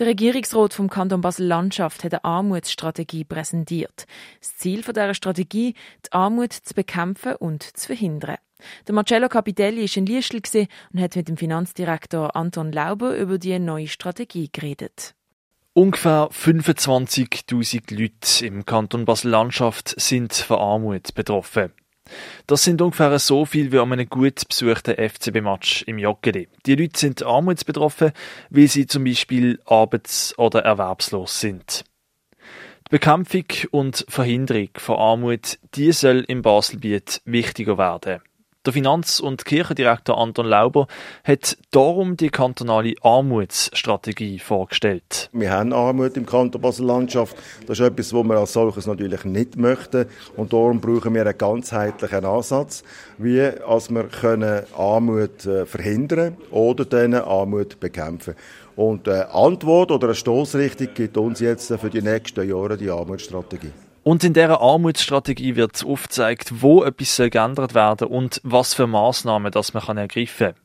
Der Regierungsrat vom Kanton Basel-Landschaft hat eine Armutsstrategie präsentiert. Das Ziel dieser Strategie, die Armut zu bekämpfen und zu verhindern. Der Marcello Capitelli war in Liestl und hat mit dem Finanzdirektor Anton Lauber über die neue Strategie geredet. Ungefähr 25.000 Leute im Kanton Basel-Landschaft sind von Armut betroffen. Das sind ungefähr so viel wie an einem gut besuchten FCB-Match im Joggeli. Die Leute sind armutsbetroffen, weil sie zum Beispiel arbeits- oder erwerbslos sind. Die Bekämpfung und Verhinderung von Armut, die soll im Baselbiet wichtiger werden. Der Finanz- und Kirchendirektor Anton Lauber hat darum die kantonale Armutsstrategie vorgestellt. Wir haben Armut im Kanton Basel-Landschaft. Das ist etwas, was wir als solches natürlich nicht möchten. Und darum brauchen wir einen ganzheitlichen Ansatz, wie als wir können Armut äh, verhindern oder dann Armut bekämpfen. Und eine Antwort oder eine Stoßrichtung gibt uns jetzt für die nächsten Jahre die Armutsstrategie. Und in dieser Armutsstrategie wird aufgezeigt, wo etwas geändert werden soll und was für Maßnahmen das man ergreifen kann.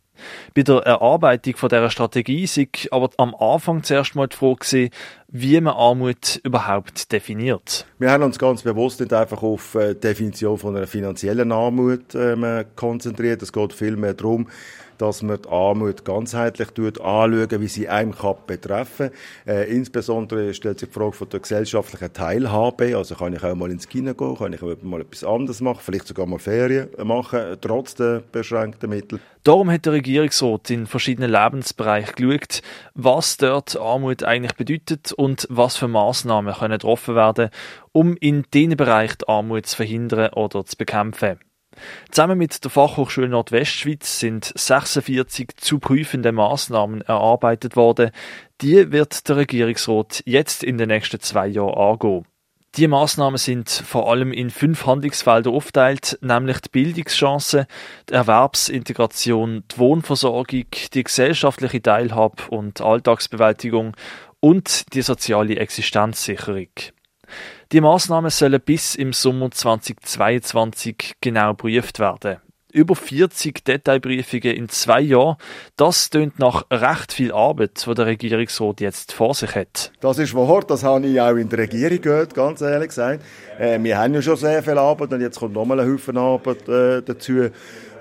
Bei der Erarbeitung von dieser Strategie ist aber am Anfang zuerst mal die Frage wie man Armut überhaupt definiert. Wir haben uns ganz bewusst nicht einfach auf die Definition von einer finanziellen Armut ähm, konzentriert. Es geht vielmehr darum, dass man die Armut ganzheitlich anschauen, wie sie einem kann betreffen äh, Insbesondere stellt sich die Frage von der gesellschaftlichen Teilhabe. Also kann ich auch mal ins Kino gehen, kann ich mal etwas anderes machen, vielleicht sogar mal Ferien machen, trotz der beschränkten Mittel. Darum hat der Regierungsrat in verschiedenen Lebensbereichen geschaut, was dort Armut eigentlich bedeutet und was für Massnahmen können getroffen werden, um in diesen Bereich die Armut zu verhindern oder zu bekämpfen. Zusammen mit der Fachhochschule Nordwestschweiz sind 46 zu prüfende Maßnahmen erarbeitet worden. Die wird der Regierungsrat jetzt in den nächsten zwei Jahren angehen. Die Maßnahmen sind vor allem in fünf Handlungsfelder aufgeteilt, nämlich die Bildungschancen, die Erwerbsintegration, die Wohnversorgung, die gesellschaftliche Teilhabe und Alltagsbewältigung und die soziale Existenzsicherung. Die Maßnahmen sollen bis im Sommer 2022 genau geprüft werden. Über 40 Detailbriefungen in zwei Jahren, das tönt nach recht viel Arbeit, die der Regierungsrat jetzt vor sich hat. Das ist wahr, das habe ich auch in der Regierung gehört, ganz ehrlich gesagt. Äh, wir haben ja schon sehr viel Arbeit und jetzt kommt nochmal ein Haufen Arbeit äh, dazu.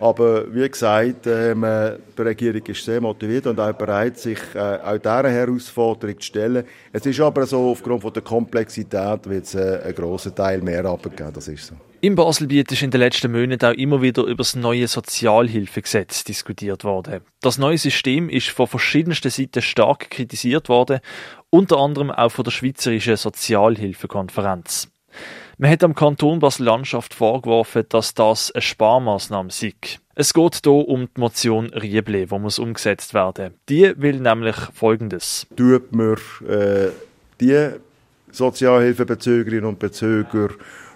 Aber wie gesagt, ähm, äh, die Regierung ist sehr motiviert und auch bereit, sich äh, auch dieser Herausforderung zu stellen. Es ist aber so, aufgrund von der Komplexität wird es äh, einen grossen Teil mehr Arbeit geben, das ist so. Im Baselbiet ist in den letzten Monaten auch immer wieder über das neue Sozialhilfegesetz diskutiert worden. Das neue System ist von verschiedensten Seiten stark kritisiert worden, unter anderem auch von der Schweizerischen Sozialhilfekonferenz. Man hat am Kanton Basel-Landschaft vorgeworfen, dass das eine Sparmaßnahme sei. Es geht hier um die Motion Rieble, die muss umgesetzt werden. Die will nämlich Folgendes. Tut man äh, die Sozialhilfebezügerinnen und Bezüger,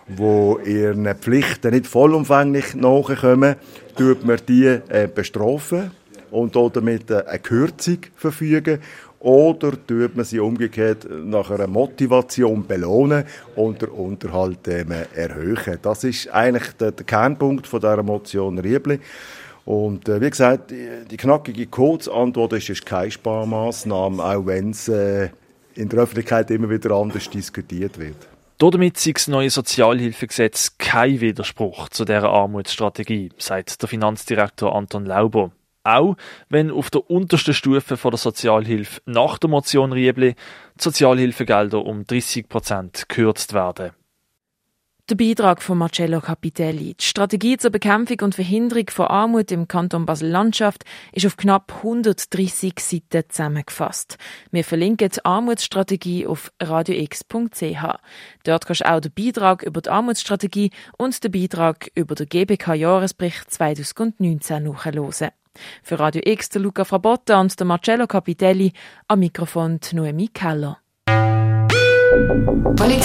die ihren Pflichten nicht vollumfänglich nachkommen, tut man die äh, bestrafen und damit eine Kürzung verfügen oder tut man sie umgekehrt nach einer Motivation belohnen und den Unterhalt ähm, erhöhen? Das ist eigentlich der, der Kernpunkt von dieser Motion Riebli. Und äh, wie gesagt, die, die knackige Kurzantwort ist, ist keine Sparmaßnahme, auch wenn es äh, in der Öffentlichkeit immer wieder anders diskutiert wird. Damit sei das neue Sozialhilfegesetz kein Widerspruch zu dieser Armutsstrategie, sagt der Finanzdirektor Anton Lauber. Auch wenn auf der untersten Stufe von der Sozialhilfe nach der Motion Riebli die Sozialhilfegelder um 30 Prozent gekürzt werden. Der Beitrag von Marcello Capitelli. Die Strategie zur Bekämpfung und Verhinderung von Armut im Kanton Basel-Landschaft ist auf knapp 130 Seiten zusammengefasst. Wir verlinken die Armutsstrategie auf radiox.ch. Dort kannst du auch den Beitrag über die Armutsstrategie und den Beitrag über den GBK-Jahresbericht 2019 nachhören. Für Radio X der Luca Frabotta und der Marcello Capitelli, am Mikrofon Noemi Keller. Polit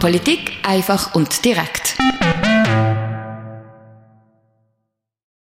Politik einfach und direkt.